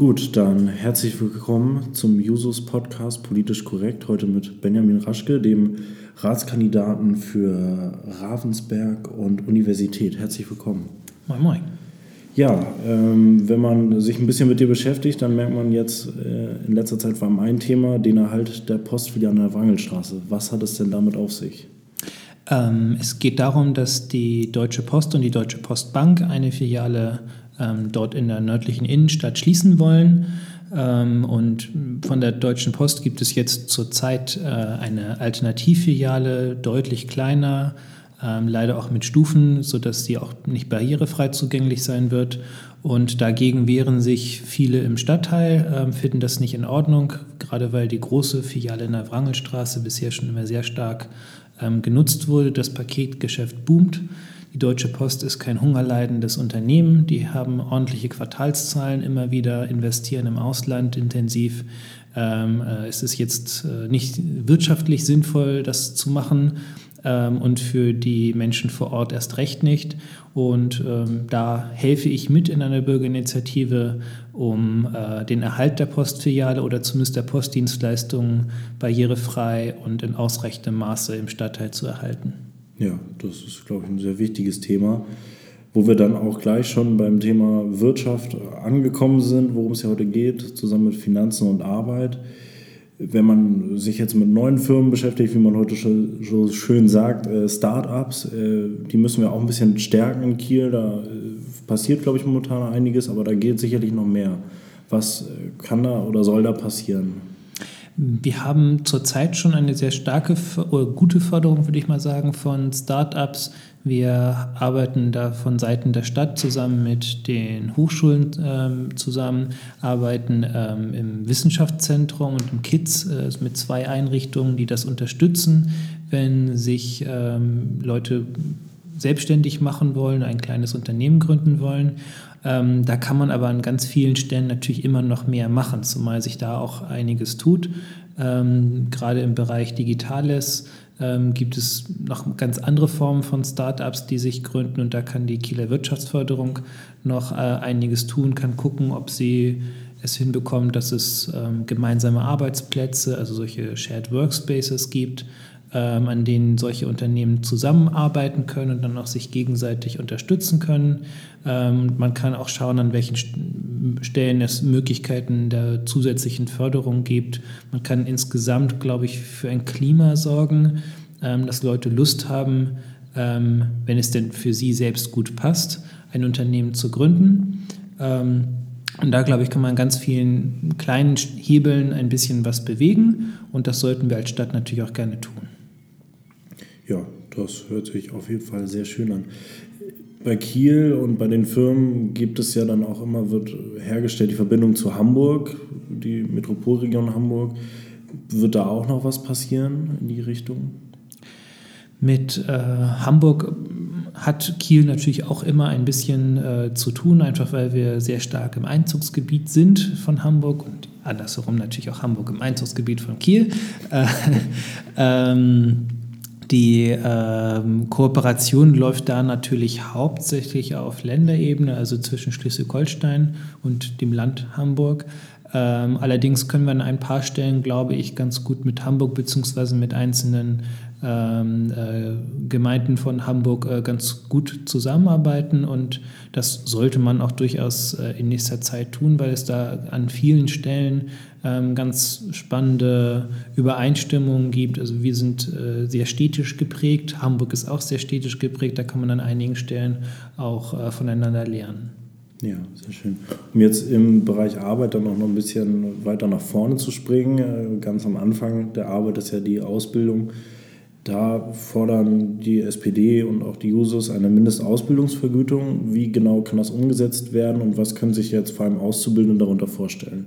Gut, dann herzlich willkommen zum Jusos Podcast Politisch Korrekt. Heute mit Benjamin Raschke, dem Ratskandidaten für Ravensberg und Universität. Herzlich willkommen. Moin, moin. Ja, ähm, wenn man sich ein bisschen mit dir beschäftigt, dann merkt man jetzt, äh, in letzter Zeit war mein Thema den Erhalt der Postfiliale an der Wrangelstraße. Was hat es denn damit auf sich? Ähm, es geht darum, dass die Deutsche Post und die Deutsche Postbank eine Filiale ähm, dort in der nördlichen Innenstadt schließen wollen. Ähm, und von der Deutschen Post gibt es jetzt zurzeit äh, eine Alternativfiliale, deutlich kleiner, ähm, leider auch mit Stufen, sodass sie auch nicht barrierefrei zugänglich sein wird. Und dagegen wehren sich viele im Stadtteil, ähm, finden das nicht in Ordnung, gerade weil die große Filiale in der Wrangelstraße bisher schon immer sehr stark ähm, genutzt wurde. Das Paketgeschäft boomt. Die Deutsche Post ist kein hungerleidendes Unternehmen. Die haben ordentliche Quartalszahlen immer wieder, investieren im Ausland intensiv. Ähm, äh, es ist jetzt äh, nicht wirtschaftlich sinnvoll, das zu machen ähm, und für die Menschen vor Ort erst recht nicht. Und ähm, da helfe ich mit in einer Bürgerinitiative, um äh, den Erhalt der Postfiliale oder zumindest der Postdienstleistungen barrierefrei und in ausreichendem Maße im Stadtteil zu erhalten. Ja, das ist, glaube ich, ein sehr wichtiges Thema, wo wir dann auch gleich schon beim Thema Wirtschaft angekommen sind, worum es ja heute geht, zusammen mit Finanzen und Arbeit wenn man sich jetzt mit neuen Firmen beschäftigt, wie man heute so schön sagt, äh, Startups, äh, die müssen wir auch ein bisschen stärken in Kiel. Da äh, passiert, glaube ich, momentan einiges, aber da geht sicherlich noch mehr. Was kann da oder soll da passieren? Wir haben zurzeit schon eine sehr starke oder gute Förderung, würde ich mal sagen, von Startups wir arbeiten da von Seiten der Stadt zusammen mit den Hochschulen ähm, zusammen, arbeiten ähm, im Wissenschaftszentrum und im KITS äh, mit zwei Einrichtungen, die das unterstützen, wenn sich ähm, Leute selbstständig machen wollen, ein kleines Unternehmen gründen wollen. Ähm, da kann man aber an ganz vielen Stellen natürlich immer noch mehr machen, zumal sich da auch einiges tut. Ähm, gerade im Bereich Digitales ähm, gibt es noch ganz andere Formen von Startups, die sich gründen und da kann die Kieler Wirtschaftsförderung noch äh, einiges tun, kann gucken, ob sie es hinbekommt, dass es ähm, gemeinsame Arbeitsplätze, also solche Shared Workspaces gibt, ähm, an denen solche Unternehmen zusammenarbeiten können und dann auch sich gegenseitig unterstützen können. Ähm, man kann auch schauen, an welchen Stellen es Möglichkeiten der zusätzlichen Förderung gibt. Man kann insgesamt, glaube ich, für ein Klima sorgen, ähm, dass Leute Lust haben, ähm, wenn es denn für sie selbst gut passt, ein Unternehmen zu gründen. Ähm, und da, glaube ich, kann man ganz vielen kleinen Hebeln ein bisschen was bewegen. Und das sollten wir als Stadt natürlich auch gerne tun. Ja, das hört sich auf jeden Fall sehr schön an. Bei Kiel und bei den Firmen gibt es ja dann auch immer, wird hergestellt die Verbindung zu Hamburg, die Metropolregion Hamburg. Wird da auch noch was passieren in die Richtung? Mit äh, Hamburg hat Kiel natürlich auch immer ein bisschen äh, zu tun, einfach weil wir sehr stark im Einzugsgebiet sind von Hamburg und andersherum natürlich auch Hamburg im Einzugsgebiet von Kiel. Äh, ähm, die ähm, Kooperation läuft da natürlich hauptsächlich auf Länderebene, also zwischen Schleswig-Holstein und dem Land Hamburg. Ähm, allerdings können wir an ein paar Stellen, glaube ich, ganz gut mit Hamburg bzw. mit einzelnen ähm, äh, Gemeinden von Hamburg äh, ganz gut zusammenarbeiten und das sollte man auch durchaus äh, in nächster Zeit tun, weil es da an vielen Stellen ähm, ganz spannende Übereinstimmungen gibt. Also wir sind äh, sehr städtisch geprägt, Hamburg ist auch sehr städtisch geprägt, da kann man an einigen Stellen auch äh, voneinander lernen. Ja, sehr schön. Um jetzt im Bereich Arbeit dann auch noch ein bisschen weiter nach vorne zu springen, äh, ganz am Anfang der Arbeit ist ja die Ausbildung da fordern die SPD und auch die Jusos eine Mindestausbildungsvergütung. Wie genau kann das umgesetzt werden und was können sich jetzt vor allem Auszubildende darunter vorstellen?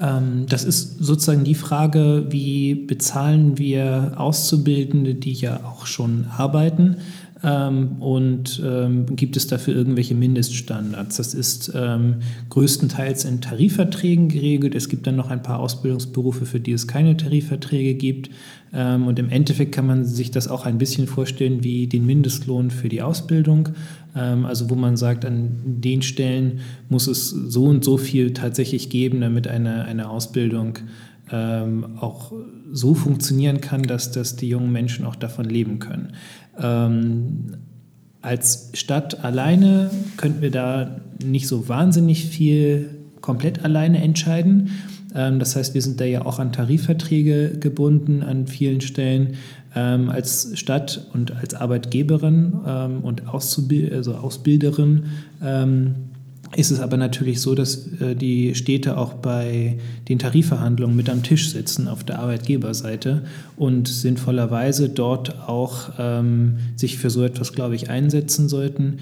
Ähm, das ist sozusagen die Frage, wie bezahlen wir Auszubildende, die ja auch schon arbeiten. Ähm, und ähm, gibt es dafür irgendwelche Mindeststandards? Das ist ähm, größtenteils in Tarifverträgen geregelt. Es gibt dann noch ein paar Ausbildungsberufe, für die es keine Tarifverträge gibt. Ähm, und im Endeffekt kann man sich das auch ein bisschen vorstellen wie den Mindestlohn für die Ausbildung. Ähm, also wo man sagt, an den Stellen muss es so und so viel tatsächlich geben, damit eine, eine Ausbildung ähm, auch so funktionieren kann, dass, dass die jungen Menschen auch davon leben können. Ähm, als Stadt alleine könnten wir da nicht so wahnsinnig viel komplett alleine entscheiden. Ähm, das heißt, wir sind da ja auch an Tarifverträge gebunden an vielen Stellen. Ähm, als Stadt und als Arbeitgeberin ähm, und Auszubild also Ausbilderin ähm, ist es aber natürlich so, dass äh, die Städte auch bei den Tarifverhandlungen mit am Tisch sitzen auf der Arbeitgeberseite und sinnvollerweise dort auch ähm, sich für so etwas, glaube ich, einsetzen sollten.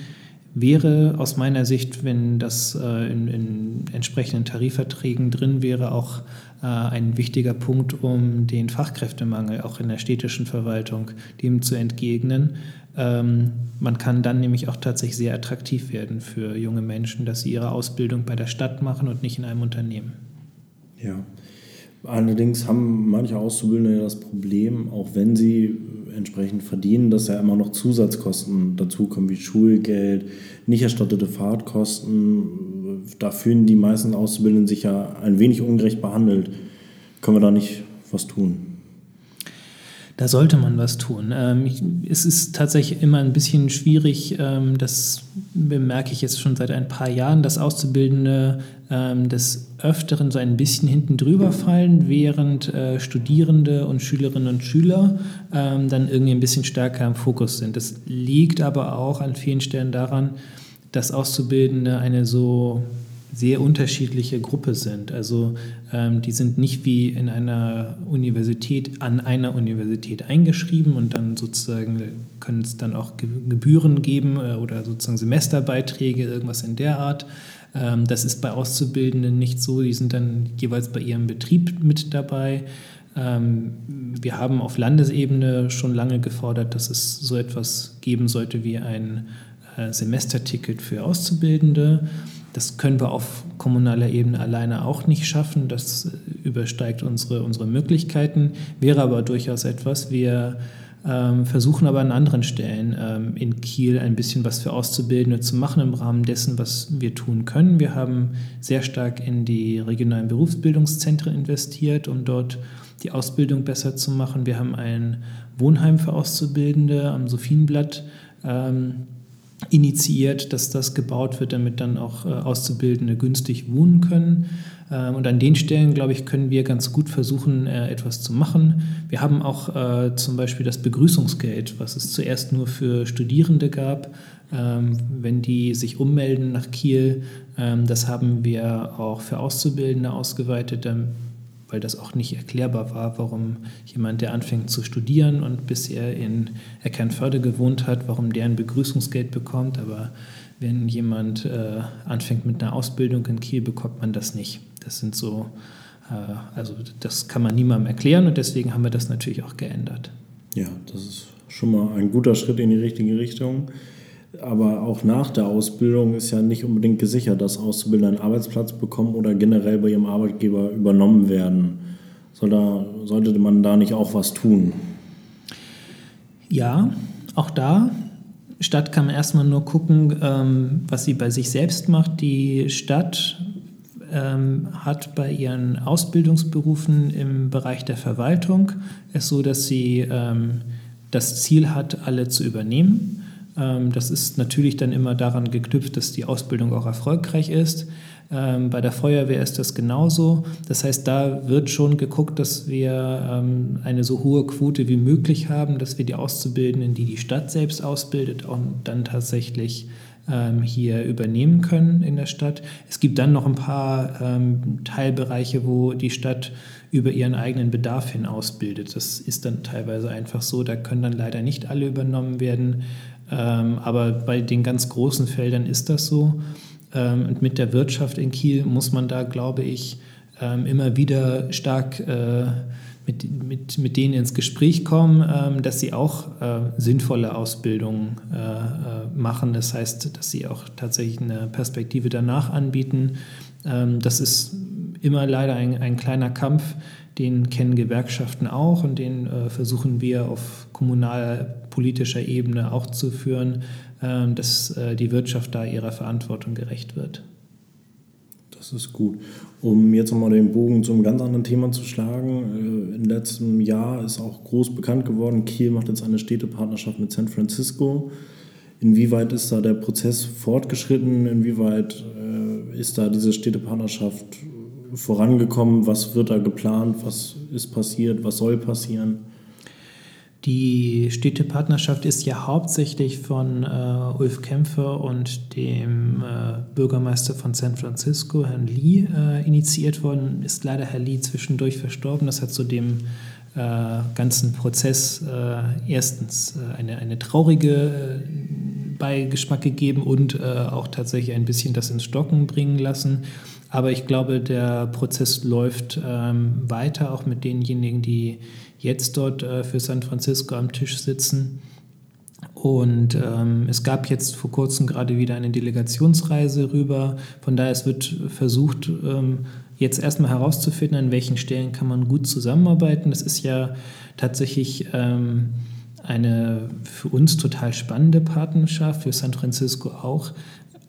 Wäre aus meiner Sicht, wenn das äh, in, in, entsprechenden Tarifverträgen drin wäre, auch äh, ein wichtiger Punkt, um den Fachkräftemangel auch in der städtischen Verwaltung dem zu entgegnen. Ähm, man kann dann nämlich auch tatsächlich sehr attraktiv werden für junge Menschen, dass sie ihre Ausbildung bei der Stadt machen und nicht in einem Unternehmen. Ja. Allerdings haben manche Auszubildende ja das Problem, auch wenn sie entsprechend verdienen, dass ja immer noch Zusatzkosten dazukommen, wie Schulgeld, nicht erstattete Fahrtkosten. Da fühlen die meisten Auszubildenden sich ja ein wenig ungerecht behandelt. Können wir da nicht was tun? Da sollte man was tun. Ähm, ich, es ist tatsächlich immer ein bisschen schwierig, ähm, das bemerke ich jetzt schon seit ein paar Jahren, dass Auszubildende ähm, des Öfteren so ein bisschen hinten drüber fallen, während äh, Studierende und Schülerinnen und Schüler ähm, dann irgendwie ein bisschen stärker im Fokus sind. Das liegt aber auch an vielen Stellen daran, dass Auszubildende eine so sehr unterschiedliche Gruppe sind. Also ähm, die sind nicht wie in einer Universität an einer Universität eingeschrieben und dann sozusagen können es dann auch Gebühren geben äh, oder sozusagen Semesterbeiträge, irgendwas in der Art. Ähm, das ist bei Auszubildenden nicht so. Die sind dann jeweils bei ihrem Betrieb mit dabei. Ähm, wir haben auf Landesebene schon lange gefordert, dass es so etwas geben sollte wie ein äh, Semesterticket für Auszubildende. Das können wir auf kommunaler Ebene alleine auch nicht schaffen. Das übersteigt unsere, unsere Möglichkeiten, wäre aber durchaus etwas. Wir ähm, versuchen aber an anderen Stellen ähm, in Kiel ein bisschen was für Auszubildende zu machen im Rahmen dessen, was wir tun können. Wir haben sehr stark in die regionalen Berufsbildungszentren investiert, um dort die Ausbildung besser zu machen. Wir haben ein Wohnheim für Auszubildende am Sophienblatt. Ähm, initiiert, dass das gebaut wird, damit dann auch äh, Auszubildende günstig wohnen können. Ähm, und an den Stellen, glaube ich, können wir ganz gut versuchen, äh, etwas zu machen. Wir haben auch äh, zum Beispiel das Begrüßungsgeld, was es zuerst nur für Studierende gab. Ähm, wenn die sich ummelden nach Kiel, ähm, das haben wir auch für Auszubildende ausgeweitet, weil das auch nicht erklärbar war, warum jemand, der anfängt zu studieren und bisher in Eckernförde gewohnt hat, warum der ein Begrüßungsgeld bekommt. Aber wenn jemand äh, anfängt mit einer Ausbildung in Kiel, bekommt man das nicht. Das sind so, äh, also das kann man niemandem erklären und deswegen haben wir das natürlich auch geändert. Ja, das ist schon mal ein guter Schritt in die richtige Richtung. Aber auch nach der Ausbildung ist ja nicht unbedingt gesichert, dass Auszubildende einen Arbeitsplatz bekommen oder generell bei ihrem Arbeitgeber übernommen werden. Soll da, sollte man da nicht auch was tun? Ja, auch da. Stadt kann man erstmal nur gucken, ähm, was sie bei sich selbst macht. Die Stadt ähm, hat bei ihren Ausbildungsberufen im Bereich der Verwaltung es so, dass sie ähm, das Ziel hat, alle zu übernehmen. Ähm, das ist natürlich dann immer daran geknüpft, dass die Ausbildung auch erfolgreich ist. Ähm, bei der Feuerwehr ist das genauso. Das heißt, da wird schon geguckt, dass wir ähm, eine so hohe Quote wie möglich haben, dass wir die Auszubildenden, die die Stadt selbst ausbildet, auch dann tatsächlich hier übernehmen können in der Stadt. Es gibt dann noch ein paar Teilbereiche, wo die Stadt über ihren eigenen Bedarf hin ausbildet. Das ist dann teilweise einfach so. Da können dann leider nicht alle übernommen werden. Ähm, aber bei den ganz großen Feldern ist das so. Ähm, und mit der Wirtschaft in Kiel muss man da, glaube ich, ähm, immer wieder stark äh, mit, mit, mit denen ins Gespräch kommen, ähm, dass sie auch äh, sinnvolle Ausbildungen äh, machen. Das heißt, dass sie auch tatsächlich eine Perspektive danach anbieten. Ähm, das ist immer leider ein, ein kleiner Kampf, den kennen Gewerkschaften auch und den äh, versuchen wir auf kommunalpolitischer Ebene auch zu führen, äh, dass äh, die Wirtschaft da ihrer Verantwortung gerecht wird. Das ist gut. Um jetzt nochmal den Bogen zum ganz anderen Thema zu schlagen. Äh, Im letzten Jahr ist auch groß bekannt geworden, Kiel macht jetzt eine Städtepartnerschaft mit San Francisco. Inwieweit ist da der Prozess fortgeschritten? Inwieweit äh, ist da diese Städtepartnerschaft vorangekommen? Was wird da geplant? Was ist passiert? Was soll passieren? Die Städtepartnerschaft ist ja hauptsächlich von äh, Ulf Kämpfer und dem äh, Bürgermeister von San Francisco, Herrn Lee, äh, initiiert worden. Ist leider Herr Lee zwischendurch verstorben. Das hat zu dem äh, ganzen Prozess äh, erstens äh, eine, eine traurige Beigeschmack gegeben und auch tatsächlich ein bisschen das ins Stocken bringen lassen. Aber ich glaube, der Prozess läuft ähm, weiter, auch mit denjenigen, die jetzt dort äh, für San Francisco am Tisch sitzen. Und ähm, es gab jetzt vor kurzem gerade wieder eine Delegationsreise rüber. Von daher es wird versucht, ähm, jetzt erstmal herauszufinden, an welchen Stellen kann man gut zusammenarbeiten. Das ist ja tatsächlich ähm, eine für uns total spannende Partnerschaft, für San Francisco auch,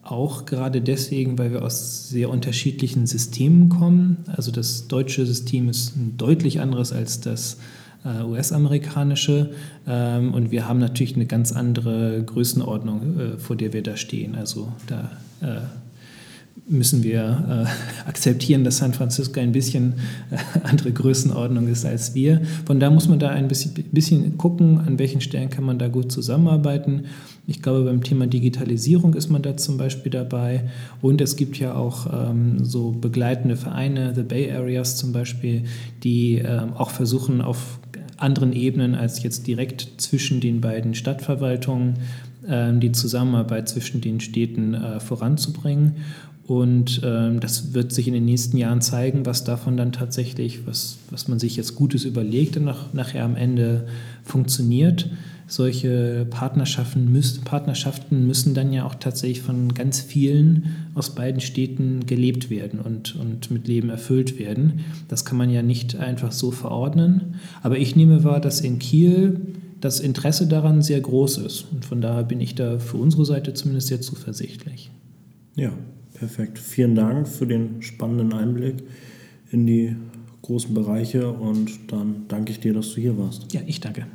auch gerade deswegen, weil wir aus sehr unterschiedlichen Systemen kommen. Also das deutsche System ist ein deutlich anderes als das äh, US-amerikanische. Ähm, und wir haben natürlich eine ganz andere Größenordnung, äh, vor der wir da stehen. Also da äh, müssen wir äh, akzeptieren, dass San Francisco ein bisschen äh, andere Größenordnung ist als wir. Von da muss man da ein bisschen, bisschen gucken, an welchen Stellen kann man da gut zusammenarbeiten. Ich glaube, beim Thema Digitalisierung ist man da zum Beispiel dabei. Und es gibt ja auch ähm, so begleitende Vereine, The Bay Areas zum Beispiel, die ähm, auch versuchen, auf anderen Ebenen als jetzt direkt zwischen den beiden Stadtverwaltungen ähm, die Zusammenarbeit zwischen den Städten äh, voranzubringen. Und ähm, das wird sich in den nächsten Jahren zeigen, was davon dann tatsächlich, was, was man sich jetzt Gutes überlegt und nach, nachher am Ende funktioniert. Solche Partnerschaften, müß, Partnerschaften müssen dann ja auch tatsächlich von ganz vielen aus beiden Städten gelebt werden und, und mit Leben erfüllt werden. Das kann man ja nicht einfach so verordnen. Aber ich nehme wahr, dass in Kiel das Interesse daran sehr groß ist. Und von daher bin ich da für unsere Seite zumindest sehr zuversichtlich. Ja, Perfekt. Vielen Dank für den spannenden Einblick in die großen Bereiche und dann danke ich dir, dass du hier warst. Ja, ich danke.